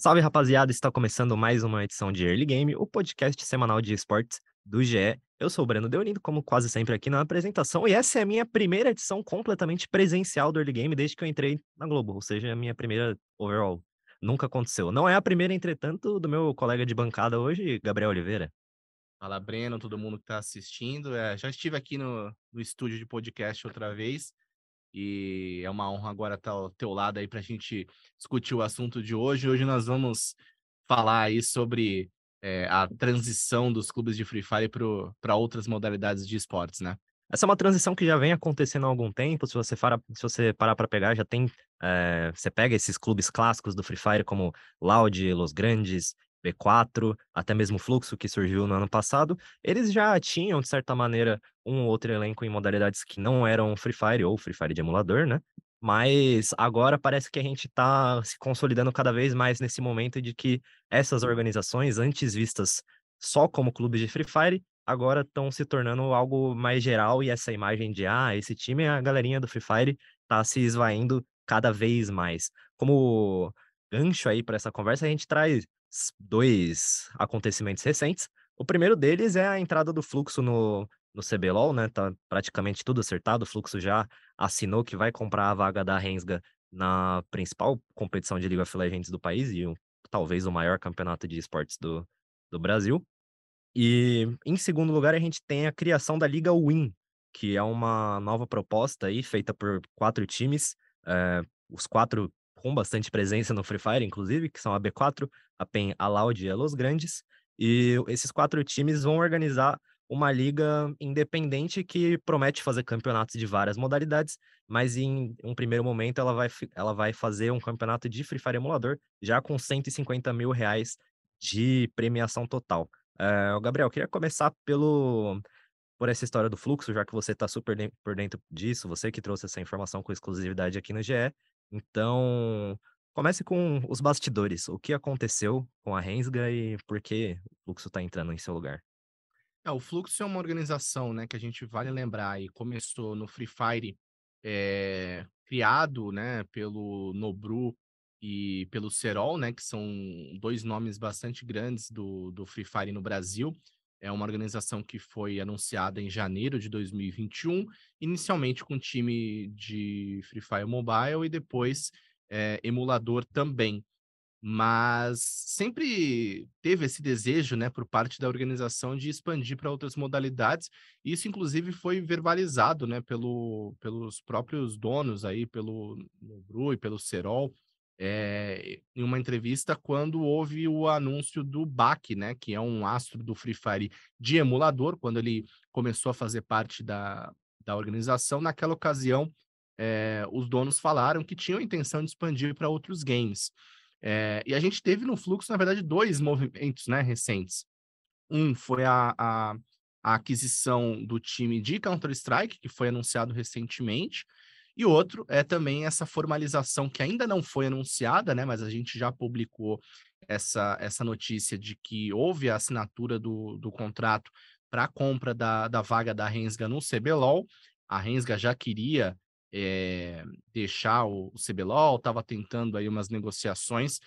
Salve rapaziada, está começando mais uma edição de Early Game, o podcast semanal de esportes do GE. Eu sou o Breno Deolindo, como quase sempre aqui na apresentação, e essa é a minha primeira edição completamente presencial do Early Game desde que eu entrei na Globo, ou seja, a minha primeira overall. Nunca aconteceu. Não é a primeira, entretanto, do meu colega de bancada hoje, Gabriel Oliveira. Fala, Breno, todo mundo que está assistindo. É, já estive aqui no, no estúdio de podcast outra vez e é uma honra agora estar ao teu lado aí para a gente discutir o assunto de hoje. Hoje nós vamos falar aí sobre é, a transição dos clubes de Free Fire para outras modalidades de esportes, né? Essa é uma transição que já vem acontecendo há algum tempo. Se você, para, se você parar para pegar, já tem. É, você pega esses clubes clássicos do Free Fire, como Loud, Los Grandes, B4, até mesmo Fluxo, que surgiu no ano passado, eles já tinham, de certa maneira, um ou outro elenco em modalidades que não eram Free Fire ou Free Fire de emulador, né? Mas agora parece que a gente está se consolidando cada vez mais nesse momento de que essas organizações, antes vistas só como clubes de Free Fire, agora estão se tornando algo mais geral e essa imagem de, ah, esse time, a galerinha do Free Fire, está se esvaindo cada vez mais. Como gancho aí para essa conversa, a gente traz dois acontecimentos recentes. O primeiro deles é a entrada do Fluxo no, no CBLOL, né? Tá praticamente tudo acertado. O Fluxo já assinou que vai comprar a vaga da Rensga na principal competição de League of Legends do país e talvez o maior campeonato de esportes do, do Brasil. E em segundo lugar, a gente tem a criação da Liga Win, que é uma nova proposta aí feita por quatro times. É, os quatro com bastante presença no Free Fire, inclusive, que são a B4, a PEN, a Loud e a Los Grandes. E esses quatro times vão organizar uma liga independente que promete fazer campeonatos de várias modalidades, mas em um primeiro momento ela vai, ela vai fazer um campeonato de Free Fire emulador, já com 150 mil reais de premiação total. Uh, Gabriel, queria começar pelo por essa história do fluxo, já que você está super por dentro disso, você que trouxe essa informação com exclusividade aqui no GE. Então, comece com os bastidores. O que aconteceu com a Rensga e por que o Fluxo está entrando em seu lugar? É, o Fluxo é uma organização, né, que a gente vale lembrar e começou no Free Fire, é, criado, né, pelo Nobru e pelo Serol, né, que são dois nomes bastante grandes do, do Free Fire no Brasil. É uma organização que foi anunciada em janeiro de 2021, inicialmente com time de Free Fire Mobile e depois é, emulador também. Mas sempre teve esse desejo, né, por parte da organização de expandir para outras modalidades. Isso, inclusive, foi verbalizado, né, pelo, pelos próprios donos aí, pelo Nobru e pelo Serol é, em uma entrevista quando houve o anúncio do BAC, né, que é um astro do Free Fire de emulador, quando ele começou a fazer parte da, da organização. Naquela ocasião, é, os donos falaram que tinham a intenção de expandir para outros games. É, e a gente teve no fluxo, na verdade, dois movimentos né, recentes. Um foi a, a, a aquisição do time de Counter-Strike, que foi anunciado recentemente, e outro é também essa formalização que ainda não foi anunciada, né? Mas a gente já publicou essa, essa notícia de que houve a assinatura do, do contrato para a compra da, da vaga da Rensga no CBLOL. A Rensga já queria é, deixar o, o CBLOL, estava tentando aí umas negociações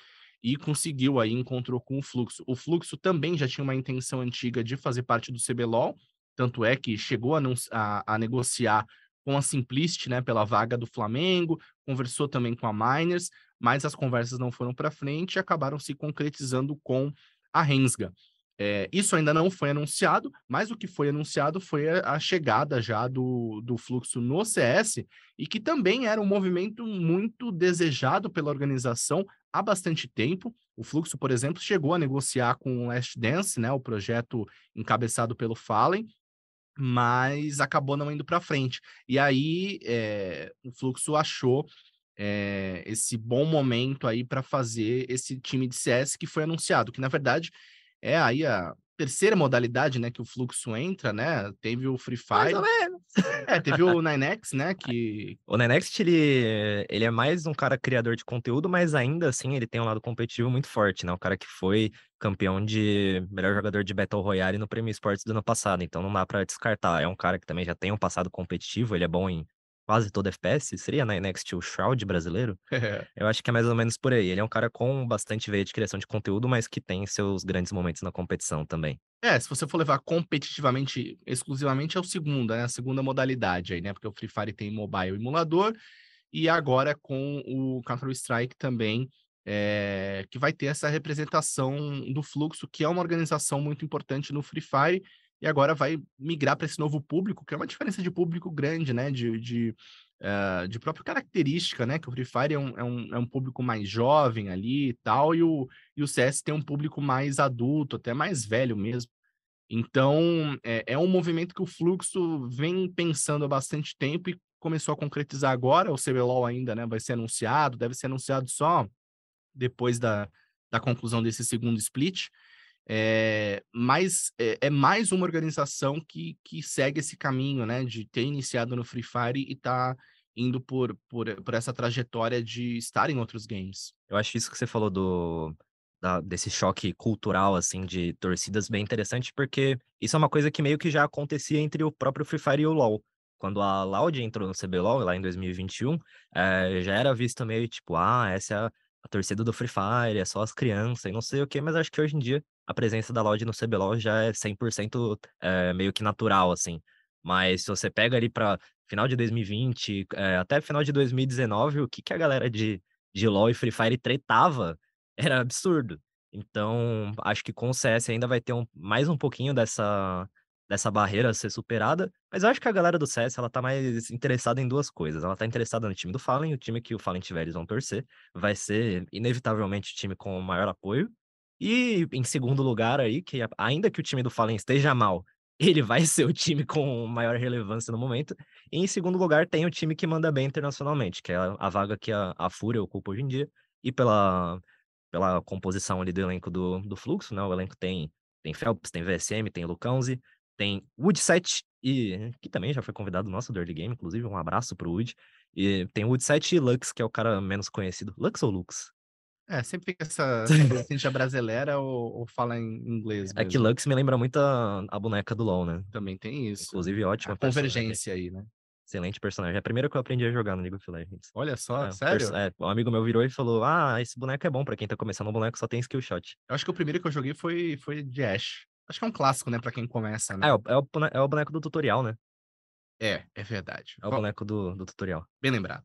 e conseguiu aí, encontrou com o Fluxo. O Fluxo também já tinha uma intenção antiga de fazer parte do CBLOL, tanto é que chegou a, a, a negociar com a Simplicity, né, pela vaga do Flamengo, conversou também com a Miners, mas as conversas não foram para frente e acabaram se concretizando com a Rensga. É, isso ainda não foi anunciado, mas o que foi anunciado foi a, a chegada já do, do fluxo no CS e que também era um movimento muito desejado pela organização há bastante tempo. O fluxo, por exemplo, chegou a negociar com o Last Dance, né, o projeto encabeçado pelo Fallen, mas acabou não indo para frente. E aí é, o Fluxo achou é, esse bom momento aí para fazer esse time de CS que foi anunciado, que na verdade é aí a, terceira modalidade, né, que o fluxo entra, né? Teve o Free Mais Fire. ou menos. É, teve o Ninex, né? Que. O Nenext, ele, ele é mais um cara criador de conteúdo, mas ainda assim ele tem um lado competitivo muito forte, né? O cara que foi campeão de melhor jogador de Battle Royale no Prêmio Esportes do ano passado, então não dá pra descartar. É um cara que também já tem um passado competitivo, ele é bom em quase todo FPS. Seria na Next o Shroud brasileiro? Eu acho que é mais ou menos por aí. Ele é um cara com bastante veia de criação de conteúdo, mas que tem seus grandes momentos na competição também. É, se você for levar competitivamente, exclusivamente, é o segundo, né? A segunda modalidade aí, né? Porque o Free Fire tem mobile emulador, e agora com o Counter-Strike também, é, que vai ter essa representação do fluxo, que é uma organização muito importante no Free Fire, e agora vai migrar para esse novo público, que é uma diferença de público grande, né? De, de, uh, de própria característica, né? Que o Free Fire é um, é um, é um público mais jovem ali e tal, e o, e o CS tem um público mais adulto, até mais velho mesmo. Então, é, é um movimento que o Fluxo vem pensando há bastante tempo e começou a concretizar agora. O CBLOL ainda né, vai ser anunciado, deve ser anunciado só depois da, da conclusão desse segundo split. É, mas é, é, mais uma organização que, que segue esse caminho, né? De ter iniciado no Free Fire e tá indo por, por, por essa trajetória de estar em outros games. Eu acho isso que você falou do, da, desse choque cultural, assim, de torcidas bem interessante, porque isso é uma coisa que meio que já acontecia entre o próprio Free Fire e o LoL. Quando a Loud entrou no CBLOL, lá em 2021, é, já era visto meio tipo, ah, essa é a, a torcida do Free Fire, é só as crianças e não sei o quê, mas acho que hoje em dia a presença da Loud no CBLOL já é 100% é, meio que natural, assim. Mas se você pega ali para final de 2020, é, até final de 2019, o que, que a galera de, de LoL e Free Fire tretava era absurdo. Então, acho que com o CS ainda vai ter um, mais um pouquinho dessa, dessa barreira a ser superada, mas eu acho que a galera do CS, ela tá mais interessada em duas coisas. Ela tá interessada no time do Fallen, o time que o Fallen tiver, eles vão torcer. Vai ser, inevitavelmente, o time com o maior apoio. E em segundo lugar aí, que ainda que o time do Fallen esteja mal, ele vai ser o time com maior relevância no momento. E em segundo lugar, tem o time que manda bem internacionalmente, que é a, vaga que a, a Fúria ocupa hoje em dia. E pela, pela composição ali do elenco do, do Fluxo, né? O elenco tem, tem Phelps, tem VSM, tem Lucãozi, tem Woodset, e que também já foi convidado nosso do Early Game, inclusive, um abraço pro Wood. E tem Woodset e Lux, que é o cara menos conhecido. Lux ou Lux? É, sempre fica essa, essa brasileira ou, ou, fala em inglês. Mesmo. É que Lux me lembra muito a, a, boneca do LoL, né? Também tem isso. Inclusive, ótima. A convergência aí, né? Excelente personagem. É a primeira que eu aprendi a jogar no League of Legends. Olha só, é, sério? É, um amigo meu virou e falou: Ah, esse boneco é bom pra quem tá começando. O boneco só tem skill shot. Eu acho que o primeiro que eu joguei foi, foi de Ash. Acho que é um clássico, né, pra quem começa, né? É, é, o, é o boneco do tutorial, né? É, é verdade. É o boneco do, do tutorial. Bem lembrado.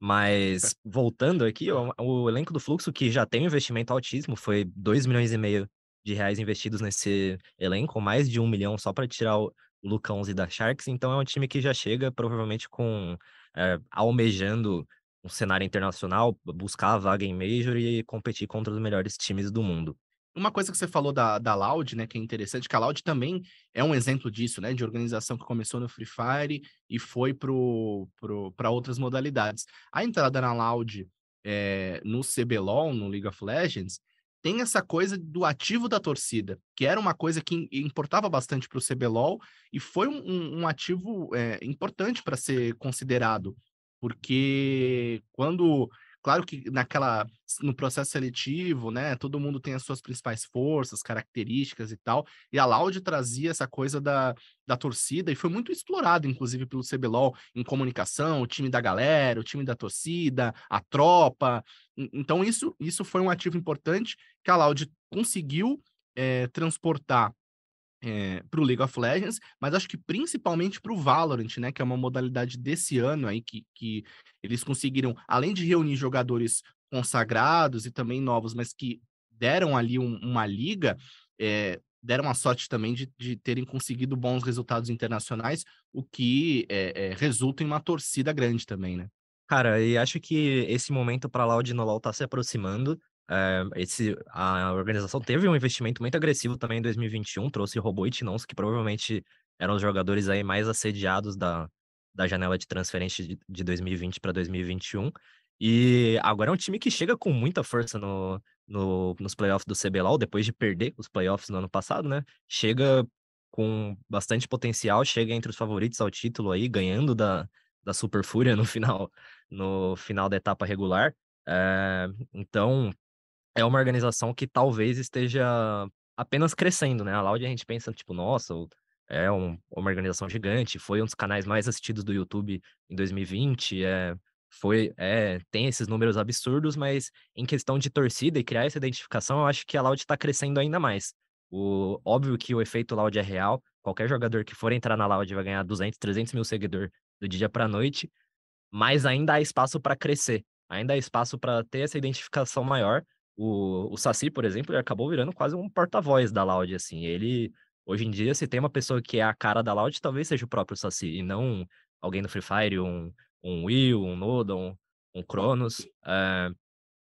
Mas, voltando aqui, o, o, elenco do Fluxo, que já tem um investimento altíssimo, foi 2 milhões e meio de reais investidos nesse elenco, mais de um milhão só para tirar o Lucãozi da Sharks. Então, é um time que já chega, provavelmente, com é, almejando um cenário internacional, buscar a vaga em Major e competir contra os melhores times do mundo. Uma coisa que você falou da, da Loud, né, que é interessante, que a Loud também é um exemplo disso, né, de organização que começou no Free Fire e foi para pro, pro, outras modalidades. A entrada na Loud é, no CBLOL, no League of Legends, tem essa coisa do ativo da torcida, que era uma coisa que importava bastante para o CBLOL e foi um, um ativo é, importante para ser considerado, porque quando Claro que naquela no processo seletivo, né, todo mundo tem as suas principais forças, características e tal, e a Loud trazia essa coisa da, da torcida e foi muito explorado, inclusive, pelo CBLOL em comunicação, o time da galera, o time da torcida, a tropa. Então, isso, isso foi um ativo importante que a Loud conseguiu é, transportar é, para o League of Legends, mas acho que principalmente para o Valorant, né? Que é uma modalidade desse ano aí que, que eles conseguiram, além de reunir jogadores consagrados e também novos, mas que deram ali um, uma liga, é, deram a sorte também de, de, terem conseguido bons resultados internacionais, o que é, resulta em uma torcida grande também, né? Cara, e acho que esse momento para Loud no LoL tá se aproximando. É, esse, a organização teve um investimento muito agressivo também em 2021, trouxe Robô e Tinons, que provavelmente eram os jogadores aí mais assediados da, da janela de transferência de, de 2020 para 2021. E agora é um time que chega com muita força no, no, nos playoffs do CBLOL, depois de perder os playoffs no ano passado, né? Chega com bastante potencial, chega entre os favoritos ao título aí, ganhando da, da Super Fúria no final, no final da etapa regular. É, então, é uma organização que talvez esteja apenas crescendo, né? A Loud a gente pensa, tipo, nossa, é um, uma organização gigante, foi um dos canais mais assistidos do YouTube em 2020, é, foi, é, tem esses números absurdos, mas em questão de torcida e criar essa identificação, eu acho que a Loud está crescendo ainda mais. O, óbvio que o efeito Loud é real, qualquer jogador que for entrar na Loud vai ganhar 200, 300 mil seguidores do dia para noite, mas ainda há espaço para crescer, ainda há espaço para ter essa identificação maior. O, o Saci, por exemplo, ele acabou virando quase um porta-voz da Loud, assim, ele... Hoje em dia, se tem uma pessoa que é a cara da Loud, talvez seja o próprio Saci, e não alguém do Free Fire, um, um Will, um Noda, um, um Cronos. É,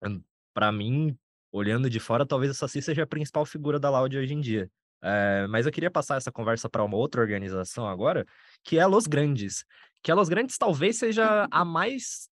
eh, para mim, olhando de fora, talvez o Saci seja a principal figura da Loud hoje em dia. É, mas eu queria passar essa conversa para uma outra organização agora, que é a Los Grandes. Que a Los Grandes talvez seja a mais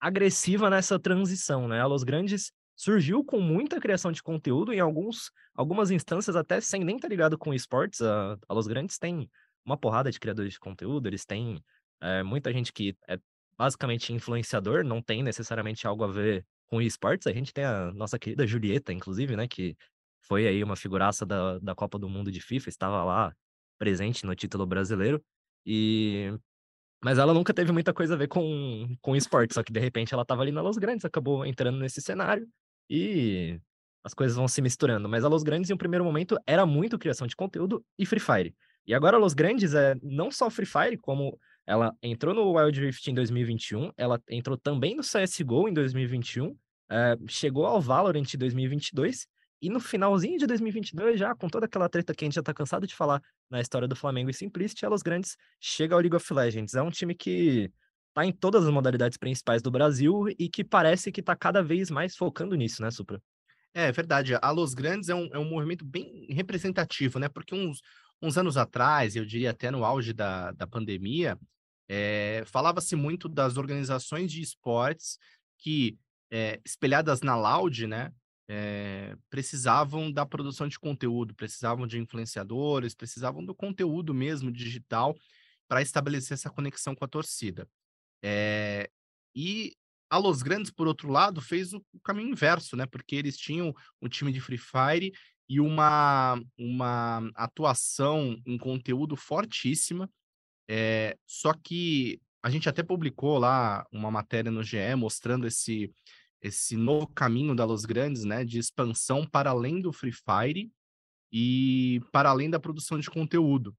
agressiva nessa transição, né? A Los Grandes surgiu com muita criação de conteúdo em alguns, algumas instâncias até sem nem estar ligado com esportes. A, a Los Grandes tem uma porrada de criadores de conteúdo, eles têm é, muita gente que é basicamente influenciador, não tem necessariamente algo a ver com esportes. A gente tem a nossa querida Julieta, inclusive, né, que foi aí uma figuraça da, da Copa do Mundo de FIFA, estava lá presente no título brasileiro. E mas ela nunca teve muita coisa a ver com, com esporte, só que de repente ela estava ali na Los Grandes, acabou entrando nesse cenário e as coisas vão se misturando. Mas a Los Grandes, em um primeiro momento, era muito criação de conteúdo e Free Fire. E agora a Los Grandes é não só Free Fire, como ela entrou no Wild Rift em 2021, ela entrou também no CSGO em 2021, é, chegou ao Valorant em 2022, e no finalzinho de 2022, já com toda aquela treta que a gente já tá cansado de falar na história do Flamengo e Simplicity, Los Grandes chega ao League of Legends. É um time que tá em todas as modalidades principais do Brasil e que parece que tá cada vez mais focando nisso, né, Supra? É verdade. A Los Grandes é um, é um movimento bem representativo, né? Porque uns, uns anos atrás, eu diria até no auge da, da pandemia, é, falava-se muito das organizações de esportes que, é, espelhadas na Loud, né, é, precisavam da produção de conteúdo, precisavam de influenciadores, precisavam do conteúdo mesmo digital para estabelecer essa conexão com a torcida. E a Los Grandes, por outro lado, fez o, o caminho inverso, né? Porque eles tinham um time de Free Fire e uma, uma atuação em conteúdo fortíssima. É, só que a gente até publicou lá uma matéria no GE mostrando esse, esse novo caminho da Los Grandes, né, de expansão para além do Free Fire e para além da produção de conteúdo.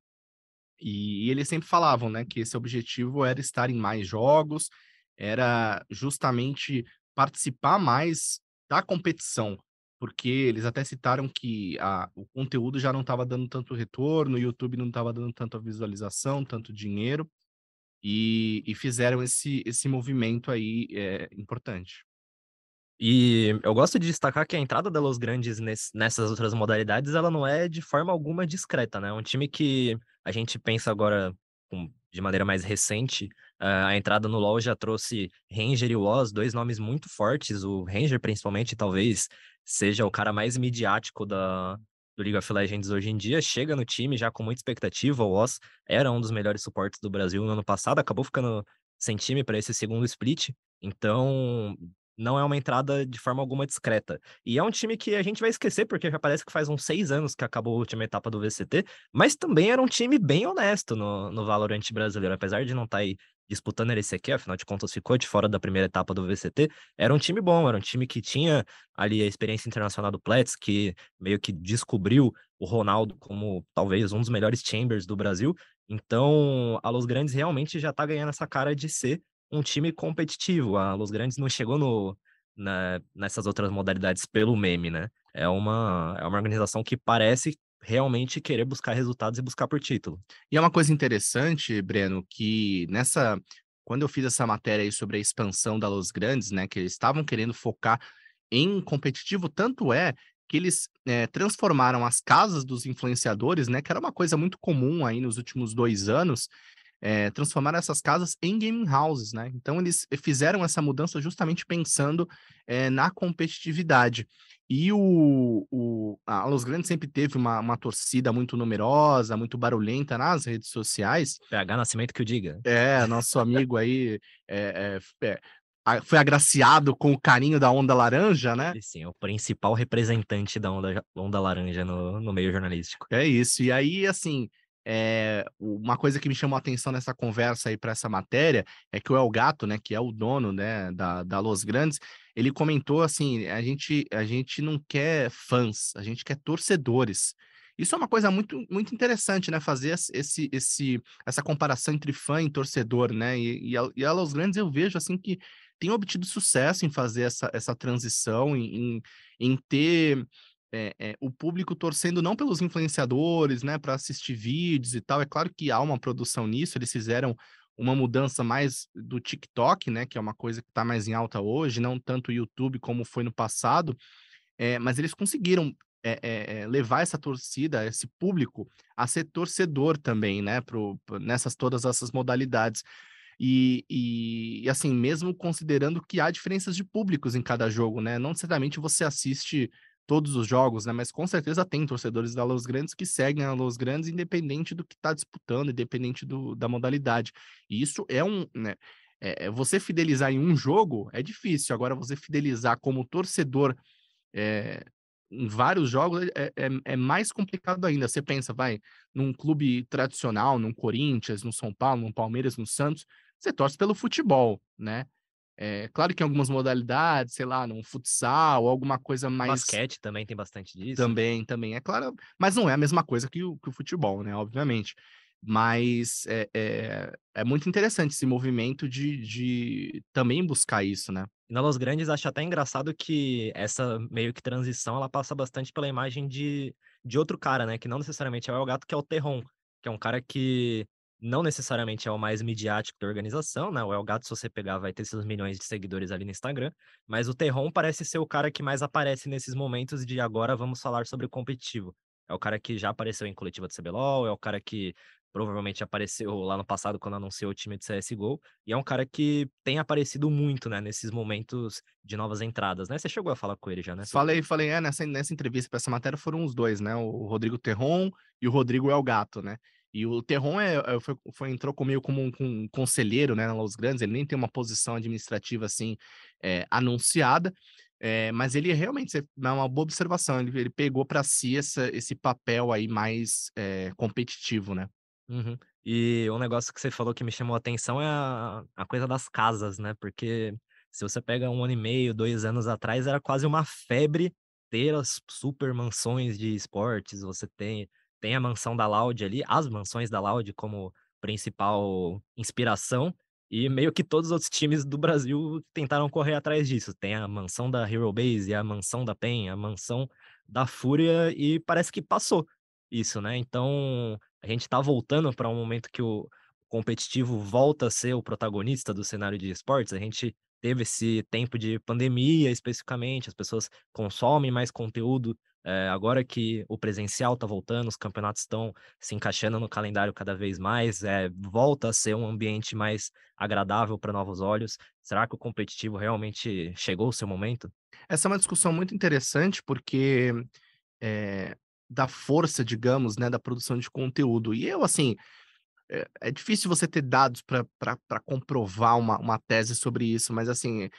E, e eles sempre falavam, né, que esse objetivo era estar em mais jogos, era justamente participar mais da competição, porque eles até citaram que a, o conteúdo já não estava dando tanto retorno, o YouTube não estava dando tanta visualização, tanto dinheiro, e, e fizeram esse, esse movimento aí é, importante. E eu gosto de destacar que a entrada da Los Grandes nessas outras modalidades, ela não é de forma alguma discreta, né? É um time que a gente pensa agora de maneira mais recente, uh, a entrada no LoL já trouxe Ranger e Woz, dois nomes muito fortes, o Ranger principalmente, talvez seja o cara mais midiático da, do League of Legends hoje em dia, chega no time já com muita expectativa. O Oz era um dos melhores suportes do Brasil no ano passado, acabou ficando sem time para esse segundo split. Então, não é uma entrada de forma alguma discreta. E é um time que a gente vai esquecer, porque já parece que faz uns seis anos que acabou a última etapa do VCT, mas também era um time bem honesto no, no Valorant brasileiro, apesar de não estar tá aí disputando a LCQ, afinal de contas ficou de fora da primeira etapa do VCT, era um time bom, era um time que tinha ali a experiência internacional do Plets, que meio que descobriu o Ronaldo como talvez um dos melhores chambers do Brasil, então a Los Grandes realmente já tá ganhando essa cara de ser um time competitivo. A Los Grandes não chegou no, na, nessas outras modalidades pelo meme, né? É uma, é uma organização que parece realmente querer buscar resultados e buscar por título. E é uma coisa interessante, Breno, que nessa. Quando eu fiz essa matéria aí sobre a expansão da Los Grandes, né? Que eles estavam querendo focar em competitivo, tanto é que eles é, transformaram as casas dos influenciadores, né? Que era uma coisa muito comum aí nos últimos dois anos, é, transformaram essas casas em gaming houses, né? Então eles fizeram essa mudança justamente pensando é, na competitividade. E o, o a Los Grandes sempre teve uma, uma torcida muito numerosa, muito barulhenta nas redes sociais. PH Nascimento que o diga. É, nosso amigo aí é, é, foi agraciado com o carinho da onda laranja, né? Sim, o principal representante da onda, onda laranja no, no meio jornalístico. É isso. E aí, assim, é, uma coisa que me chamou a atenção nessa conversa aí para essa matéria é que o El Gato, né, que é o dono, né, da, da Los Grandes, ele comentou assim: a gente, a gente não quer fãs, a gente quer torcedores. Isso é uma coisa muito, muito interessante, né? Fazer esse, esse, essa comparação entre fã e torcedor, né? E, e, a, e a Los Grandes eu vejo assim que tem obtido sucesso em fazer essa, essa transição, em, em, em ter é, é, o público torcendo não pelos influenciadores, né, para assistir vídeos e tal. É claro que há uma produção nisso, eles fizeram uma mudança mais do TikTok, né, que é uma coisa que está mais em alta hoje, não tanto o YouTube como foi no passado, é, mas eles conseguiram levar essa torcida, esse público, a ser torcedor também, né, pro, nessas todas essas modalidades. E, e, e, assim, mesmo considerando que há diferenças de públicos em cada jogo, né? Não necessariamente você assiste todos os jogos, né? Mas com certeza tem torcedores da Los Grandes que seguem a Los Grandes independente do que está disputando, independente do, da modalidade. E isso é um, né? É, você fidelizar em um jogo é difícil. Agora, você fidelizar como torcedor é, em vários jogos é, é, é, mais complicado ainda. Você pensa, vai, num clube tradicional, num Corinthians, no São Paulo, no Palmeiras, no Santos, você torce pelo futebol, né? É, claro que em algumas modalidades, sei lá, num futsal, alguma coisa mais. Basquete também tem bastante disso. Também, também, é claro. Mas não é a mesma coisa que o, que o futebol, né? Obviamente. Mas é, é, é, muito interessante esse movimento de, de também buscar isso, né? Na Los Grandes, acho até engraçado que essa meio que transição ela passa bastante pela imagem de, de outro cara, né? Que não necessariamente é o El Gato, que é o Terron, que é um cara que não necessariamente é o mais midiático da organização, né? O El Gato, se você pegar, vai ter seus milhões de seguidores ali no Instagram, mas o Terron parece ser o cara que mais aparece nesses momentos de agora vamos falar sobre o competitivo. É o cara que já apareceu em coletiva do CBLOL, é o cara que provavelmente apareceu lá no passado quando anunciou o time de CSGO, e é um cara que tem aparecido muito, né, nesses momentos de novas entradas, né? Você chegou a falar com ele já, né? Falei, falei, é, nessa, nessa entrevista para essa matéria foram os dois, né? O Rodrigo Terron e o Rodrigo El Gato, né? E o Terron é, é, foi, foi, entrou comigo como um, um, conselheiro né, na Los Grandes, ele nem tem uma posição administrativa assim é, anunciada, é, mas ele realmente é uma boa observação, ele, ele pegou para si essa, esse papel aí mais competitivo, né? Uhum. E um negócio que você falou que me chamou a atenção é a, a coisa das casas, né? Porque se você pega um ano e meio, dois anos atrás, era quase uma febre ter as super mansões de esportes, você tem tem a mansão da Loud ali, as mansões da Loud como principal inspiração, e meio que todos os outros times do Brasil tentaram correr atrás disso. Tem a mansão da Hero Base, a mansão da PEN, a mansão da Fúria, e parece que passou isso, né? Então, a gente tá voltando para um momento que o competitivo volta a ser o protagonista do cenário de esportes. A gente teve esse tempo de pandemia especificamente, as pessoas consomem mais conteúdo é, agora que o presencial está voltando, os campeonatos estão se encaixando no calendário cada vez mais, é, volta a ser um ambiente mais agradável para novos olhos. Será que o competitivo realmente chegou o seu momento? Essa é uma discussão muito interessante porque é, da força, digamos, né, da produção de conteúdo. E eu, assim, é, é difícil você ter dados para comprovar uma, uma tese sobre isso, mas assim,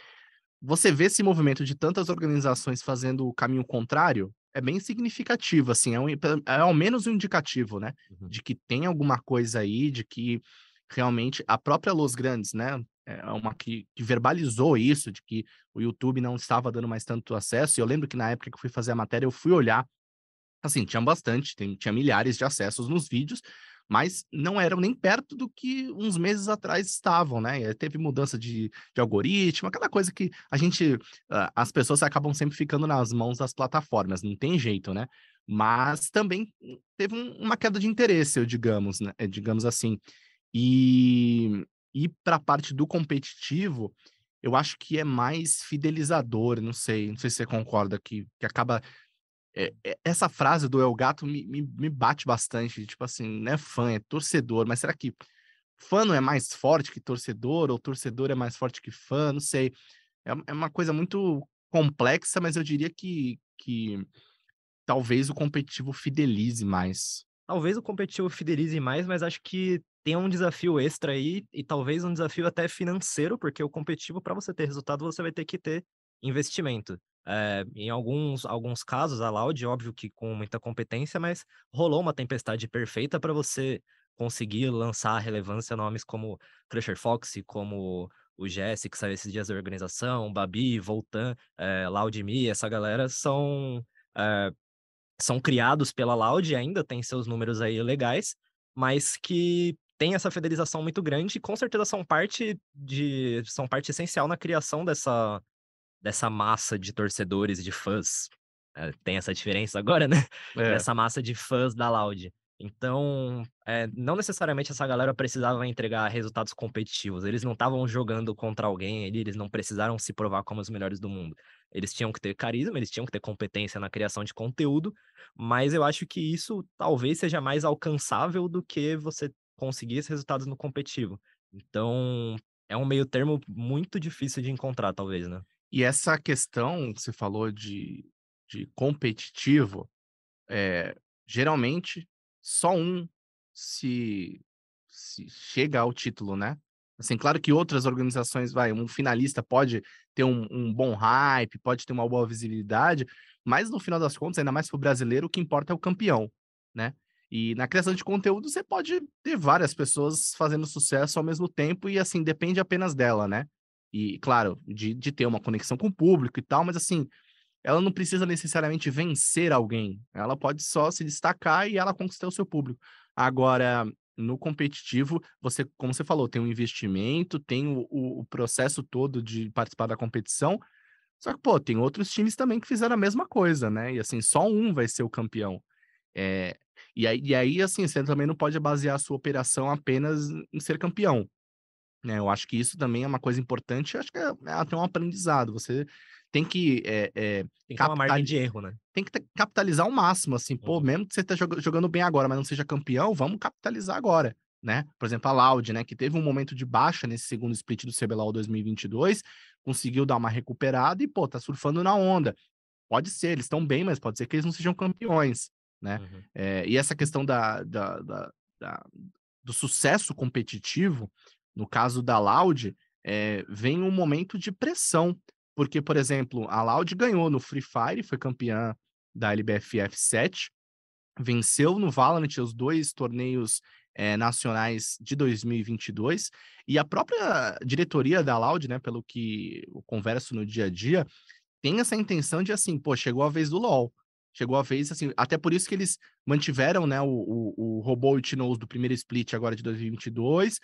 você vê esse movimento de tantas organizações fazendo o caminho contrário, é bem significativo, assim, é, um, é ao menos um indicativo, né? Uhum. De que tem alguma coisa aí, de que realmente a própria Los Grandes, né? É uma que, que, verbalizou isso, de que o YouTube não estava dando mais tanto acesso. E eu lembro que na época que eu fui fazer a matéria, eu fui olhar, assim, tinha bastante, tem, tinha milhares de acessos nos vídeos, mas não eram nem perto do que uns meses atrás estavam, né? Teve mudança de, de algoritmo, aquela coisa que a gente, uh, as pessoas acabam sempre ficando nas mãos das plataformas, não tem jeito, né? Mas também teve um, uma queda de interesse, digamos, né? Eh, digamos assim. E, e para a parte do competitivo, eu acho que é mais fidelizador, não sei, não sei se você concorda, que, que acaba é, é, essa frase do El Gato me, me, me, bate bastante, tipo assim, não é fã, é torcedor, mas será que fã não é mais forte que torcedor, ou torcedor é mais forte que fã, não sei. É, é uma coisa muito complexa, mas eu diria que, que talvez o competitivo fidelize mais. Talvez o competitivo fidelize mais, mas acho que tem um desafio extra aí, e talvez um desafio até financeiro, porque o competitivo, para você ter resultado, você vai ter que ter investimento. É, em alguns, alguns casos, a Loud, óbvio que com muita competência, mas rolou uma tempestade perfeita para você conseguir lançar relevância nomes como Crusher Fox, como o Jesse, que saiu esses dias da organização, Babi, Voltan, é, Loudme, essa galera são, é, são criados pela Loud, ainda tem seus números aí legais, mas que tem essa fidelização muito grande e com certeza são parte de são parte essencial na criação dessa dessa massa de torcedores e de fãs. É, tem essa diferença agora, né? É. Dessa massa de fãs da Loud. Então, é, não necessariamente essa galera precisava entregar resultados competitivos. Eles não estavam jogando contra alguém ali, eles não precisaram se provar como os melhores do mundo. Eles tinham que ter carisma, eles tinham que ter competência na criação de conteúdo, mas eu acho que isso talvez seja mais alcançável do que você conseguir esses resultados no competitivo. Então, é um meio termo muito difícil de encontrar, talvez, né? E essa questão que você falou de, de competitivo, é, geralmente só um se, se chega ao título, né? Assim, claro que outras organizações, vai, um finalista pode ter um, um, bom hype, pode ter uma boa visibilidade, mas no final das contas, ainda mais para o brasileiro, o que importa é o campeão, né? E na criação de conteúdo, você pode ter várias pessoas fazendo sucesso ao mesmo tempo e, assim, depende apenas dela, né? E, claro, de, de ter uma conexão com o público e tal, mas, assim, ela não precisa necessariamente vencer alguém. Ela pode só se destacar e ela conquistar o seu público. Agora, no competitivo, você, como você falou, tem um investimento, tem o, o, processo todo de participar da competição. Só que, pô, tem outros times também que fizeram a mesma coisa, né? E assim, só um vai ser o campeão. É, e, aí, e aí, assim, você também não pode basear a sua operação apenas em ser campeão. Né? Eu acho que isso também é uma coisa importante, acho que é, é até um aprendizado. Você tem que. É, é, tem que ter uma margem de erro, né? Tem que capitalizar ao máximo, assim, pô, uhum. mesmo que você esteja jogando bem agora, mas não seja campeão, vamos capitalizar agora, né? Por exemplo, a Loud, né, que teve um momento de baixa nesse segundo split do CBLOL 2022, conseguiu dar uma recuperada e, pô, tá surfando na onda. Pode ser, eles estão bem, mas pode ser que eles não sejam campeões, né? Uhum. É, e essa questão da, da, da, da, do sucesso competitivo, no caso da Loud, é, vem um momento de pressão, porque, por exemplo, a Loud ganhou no Free Fire, foi campeã da LBFF 7, venceu no Valorant os dois torneios é, nacionais de 2022, e a própria diretoria da Loud, né, pelo que eu converso no dia a dia, tem essa intenção de, assim, pô, chegou a vez do LoL, chegou a vez, assim, até por isso que eles mantiveram, né, o, o, o Robô e do primeiro split agora de 2022,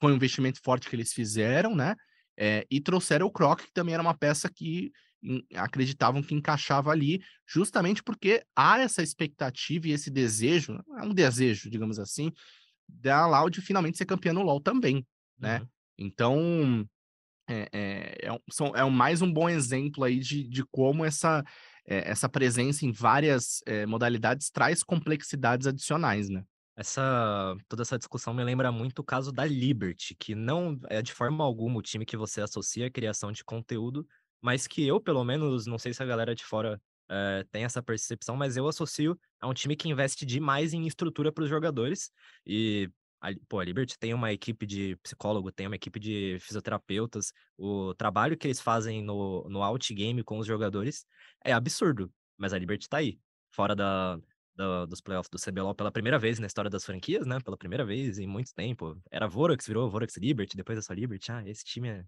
foi um investimento forte que eles fizeram, né, é, e trouxeram o Croc, que também era uma peça que em, acreditavam que encaixava ali, justamente porque há essa expectativa e esse desejo, é um desejo, digamos assim, da Loud finalmente ser campeã no LoL também, né? Uhum. Então, é, é, é, são, é mais um bom exemplo aí de, de como essa, é, essa presença em várias é, modalidades traz complexidades adicionais, né? Essa, toda essa discussão me lembra muito o caso da Liberty, que não é de forma alguma o time que você associa à criação de conteúdo, mas que eu, pelo menos, não sei se a galera de fora é, tem essa percepção, mas eu associo a um time que investe demais em estrutura para os jogadores. E, a, pô, a Liberty tem uma equipe de psicólogo, tem uma equipe de fisioterapeutas. O trabalho que eles fazem no, no outgame com os jogadores é absurdo, mas a Liberty tá aí. Fora da, do, dos playoffs do CBLOL pela primeira vez na história das franquias, né? Pela primeira vez em muito tempo. Era Vorax, virou Vorax Liberty, depois essa Liberty. Ah, esse time é,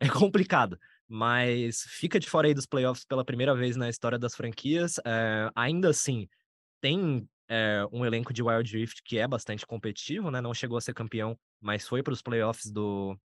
é complicado. Mas fica de fora aí dos playoffs pela primeira vez na história das franquias. É, ainda assim, tem é, um elenco de Wild Rift que é bastante competitivo, né? Não chegou a ser campeão, mas foi para os playoffs do,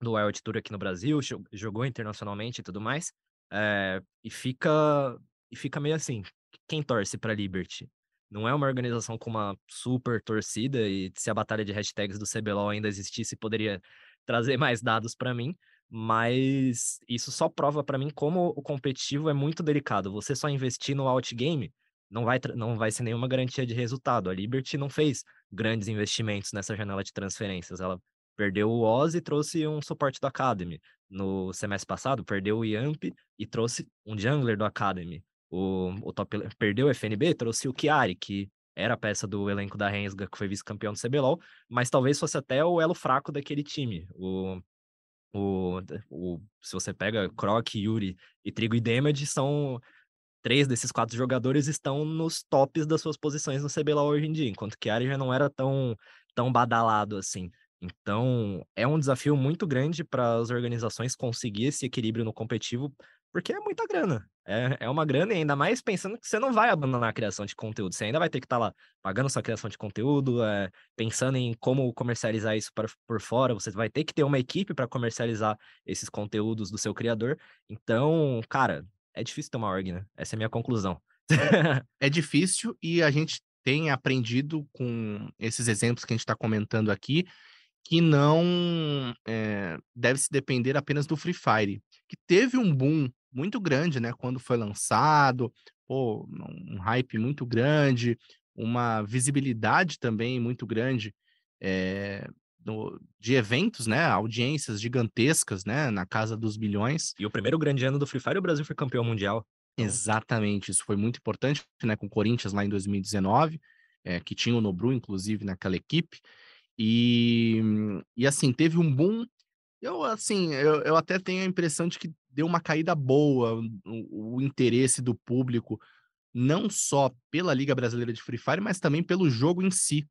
do Wild Tour aqui no Brasil, jogou internacionalmente e tudo mais. É, e fica e fica meio assim, quem torce para Liberty? Não é uma organização com uma super torcida, e se a batalha de hashtags do CBLOL ainda existisse, poderia trazer mais dados para mim, mas isso só prova para mim como o competitivo é muito delicado. Você só investir no outgame não vai, não vai ser nenhuma garantia de resultado. A Liberty não fez grandes investimentos nessa janela de transferências. Ela perdeu o Oz e trouxe um suporte do Academy. No semestre passado, perdeu o Yamp e trouxe um jungler do Academy. O, o top perdeu o FNB, trouxe o Chiari, que era a peça do elenco da Rensga, que foi vice-campeão do CBLOL, mas talvez fosse até o elo fraco daquele time. O, o, o, se você pega Croc, Yuri e Trigo e Damage, são três desses quatro jogadores estão nos tops das suas posições no CBLOL hoje em dia, enquanto que Ari já não era tão, tão badalado assim. Então, é um desafio muito grande para as organizações conseguir esse equilíbrio no competitivo, porque é muita grana. É, é uma grana, e ainda mais pensando que você não vai abandonar a criação de conteúdo. Você ainda vai ter que estar tá lá pagando sua criação de conteúdo, é, pensando em como comercializar isso para, por fora. Você vai ter que ter uma equipe para comercializar esses conteúdos do seu criador. Então, cara, é difícil ter uma org, né? Essa é a minha conclusão. é difícil e a gente tem aprendido com esses exemplos que a gente está comentando aqui que não é, deve se depender apenas do Free Fire, que teve um boom muito grande, né? Quando foi lançado, pô, um hype muito grande, uma visibilidade também muito grande é, no, de eventos, né? Audiências gigantescas, né? Na casa dos bilhões. E o primeiro grande ano do Free Fire, o Brasil foi campeão mundial. Então... Exatamente, isso foi muito importante, né? Com o Corinthians lá em 2019, é, que tinha o Nobru, inclusive, naquela equipe. E, e assim, teve um boom. Eu, assim, eu, eu até tenho a impressão de que deu uma caída boa o, o interesse do público, não só pela Liga Brasileira de Free Fire, mas também pelo jogo em si.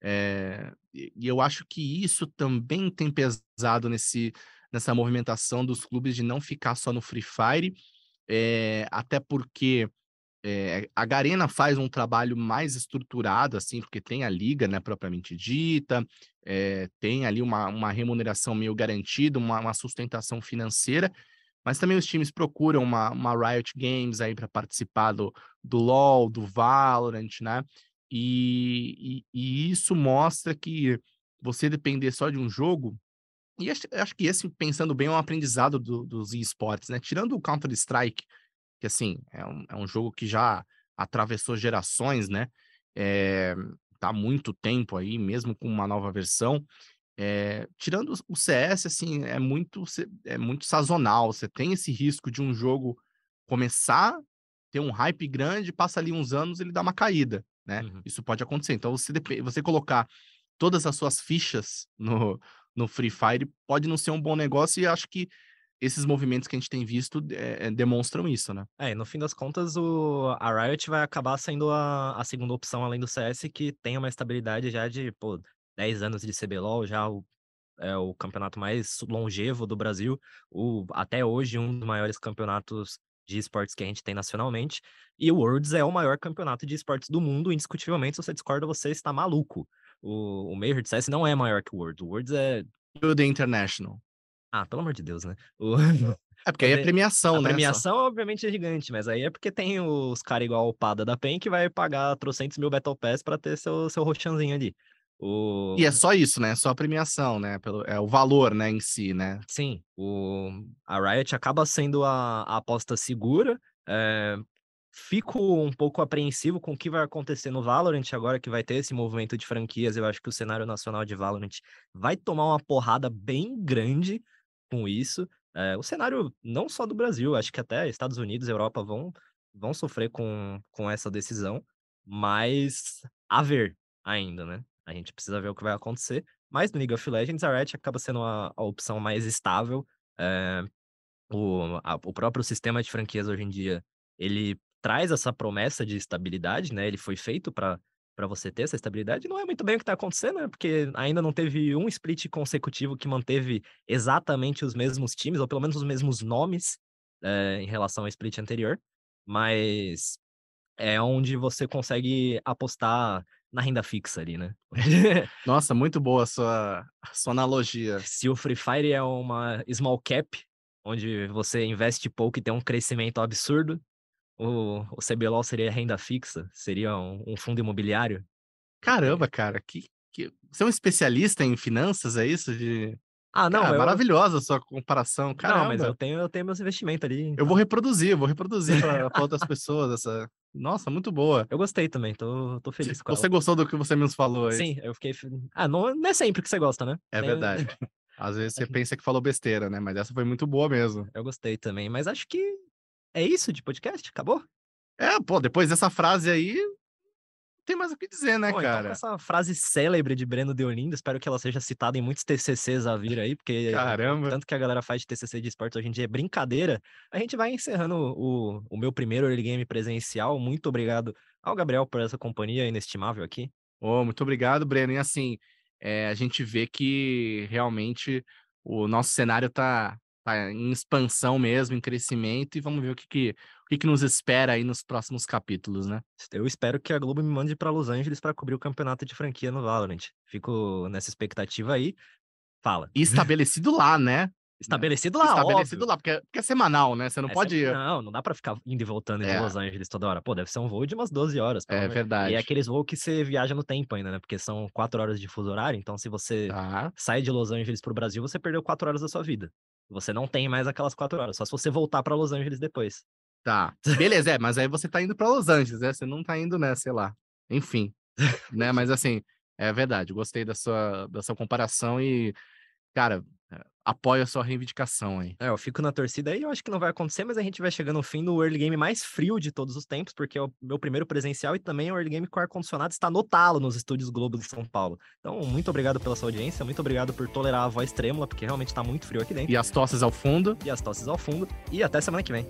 É, e eu acho que isso também tem pesado nesse, nessa movimentação dos clubes de não ficar só no Free Fire, é, até porque é, a Garena faz um trabalho mais estruturado, assim, porque tem a liga, né, propriamente dita, é, tem ali uma, uma remuneração meio garantida, uma, uma, sustentação financeira, mas também os times procuram uma, uma Riot Games aí para participar do, do LoL, do Valorant, né? E, e, e, isso mostra que você depender só de um jogo, e acho, que esse, pensando bem, é um aprendizado do, dos esportes, né? Tirando o Counter-Strike, que assim, é um, é um jogo que já atravessou gerações, né? É, tá há muito tempo aí, mesmo com uma nova versão. É, tirando o CS, assim, é muito, é muito sazonal. Você tem esse risco de um jogo começar, ter um hype grande, passa ali uns anos, ele dá uma caída, né? Uhum. Isso pode acontecer. Então, você, você colocar todas as suas fichas no, no Free Fire pode não ser um bom negócio e acho que esses movimentos que a gente tem visto é, demonstram isso, né? É, e no fim das contas, o, a Riot vai acabar sendo a, a segunda opção além do CS, que tem uma estabilidade já de, pô, 10 anos de CBLOL, já o, é o campeonato mais longevo do Brasil, o, até hoje um dos maiores campeonatos de esportes que a gente tem nacionalmente, e o Worlds é o maior campeonato de esportes do mundo, indiscutivelmente, se você discorda, você está maluco. O, o Major de CS não é maior que o Worlds, o Worlds é... O The International? Ah, pelo amor de Deus, né? O... É porque aí é premiação, a né? A premiação, só. obviamente, é gigante, mas aí é porque tem os caras igual o Pada da PEN que vai pagar trocentos mil Battle Pass pra ter seu, seu roxanzinho ali. O... E é só isso, né? Só a premiação, né? Pelo, é o valor, né, em si, né? Sim. O... A Riot acaba sendo a, a aposta segura. É... Fico um pouco apreensivo com o que vai acontecer no Valorant agora que vai ter esse movimento de franquias. Eu acho que o cenário nacional de Valorant vai tomar uma porrada bem grande com isso. É, o cenário não só do Brasil, acho que até Estados Unidos, Europa vão, vão sofrer com, com essa decisão, mas a ver ainda, né? A gente precisa ver o que vai acontecer. Mas no League of Legends, a Riot acaba sendo a, a opção mais estável. É, o, a, o próprio sistema de franquias hoje em dia, ele traz essa promessa de estabilidade, né? Ele foi feito para para você ter essa estabilidade, não é muito bem o que está acontecendo, né? Porque ainda não teve um split consecutivo que manteve exatamente os mesmos times, ou pelo menos os mesmos nomes é, em relação ao split anterior. Mas é onde você consegue apostar na renda fixa ali, né? Nossa, muito boa a sua, a sua analogia. Se o Free Fire é uma small cap, onde você investe pouco e tem um crescimento absurdo, o, o CBLOL seria renda fixa? Seria um, um fundo imobiliário? Caramba, cara, que, que... Você é um especialista em finanças, é isso? De... Ah, não, Cara, eu... maravilhosa a sua comparação, caramba. Não, mas eu tenho, eu tenho meus investimentos ali. Eu vou reproduzir, eu vou reproduzir pra outras pessoas essa... Nossa, muito boa. Eu gostei também, tô, tô feliz com Você ela. gostou do que você nos falou aí? Sim, eu fiquei... Ah, não, não é sempre que você gosta, né? É Tem- verdade. Às vezes você pensa que falou besteira, né? Mas essa foi muito boa mesmo. Eu gostei também, mas acho que é isso de podcast, acabou? É, pô, depois dessa frase aí, tem mais o que dizer, né, Bom, então, cara? essa frase célebre de Breno Deolindo, espero que ela seja citada em muitos TCCs a vir aí, porque Caramba. tanto que a galera faz de TCC de esportes hoje em dia é brincadeira. A gente vai encerrando o, o meu primeiro early game presencial. Muito obrigado ao Gabriel por essa companhia inestimável aqui. Ô, muito obrigado, Breno. E assim, é, a gente vê que realmente o nosso cenário tá, tá em expansão mesmo, em crescimento, e vamos ver o que, que, o que, que nos espera aí nos próximos capítulos, né? Eu espero que a Globo me mande para Los Angeles para cobrir o campeonato de franquia no Valorant. Fico nessa expectativa aí. Fala. Estabelecido lá, né? Estabelecido lá, estabelecido óbvio. lá, porque, é- porque é semanal, né? Você não É pode. sempre- Não, não dá pra ficar indo e voltando de É. Los Angeles toda hora. Pô, deve ser um voo de umas 12 horas. É amor- verdade. E é aqueles voos que você viaja no tempo ainda, né? Porque são 4 horas de fuso horário. Então, se você Tá. sai de Los Angeles pro Brasil, você perdeu 4 horas da sua vida. Você não tem mais aquelas 4 horas. Só se você voltar pra Los Angeles depois. Tá. Beleza, é, mas aí você tá indo pra Los Angeles, né? Você não tá indo, né? Sei lá. Enfim. né? Mas assim, é verdade. Gostei da sua, da sua comparação e, cara, apoio a sua reivindicação aí. É, eu fico na torcida aí, eu acho que não vai acontecer, mas a gente vai chegando no fim do early game mais frio de todos os tempos, porque é o meu primeiro presencial e também é o early game com ar-condicionado está no talo nos estúdios Globo de São Paulo. Então, muito obrigado pela sua audiência, muito obrigado por tolerar a voz trêmula, porque realmente está muito frio aqui dentro. E as tosses ao fundo. E as tosses ao fundo. E até semana que vem.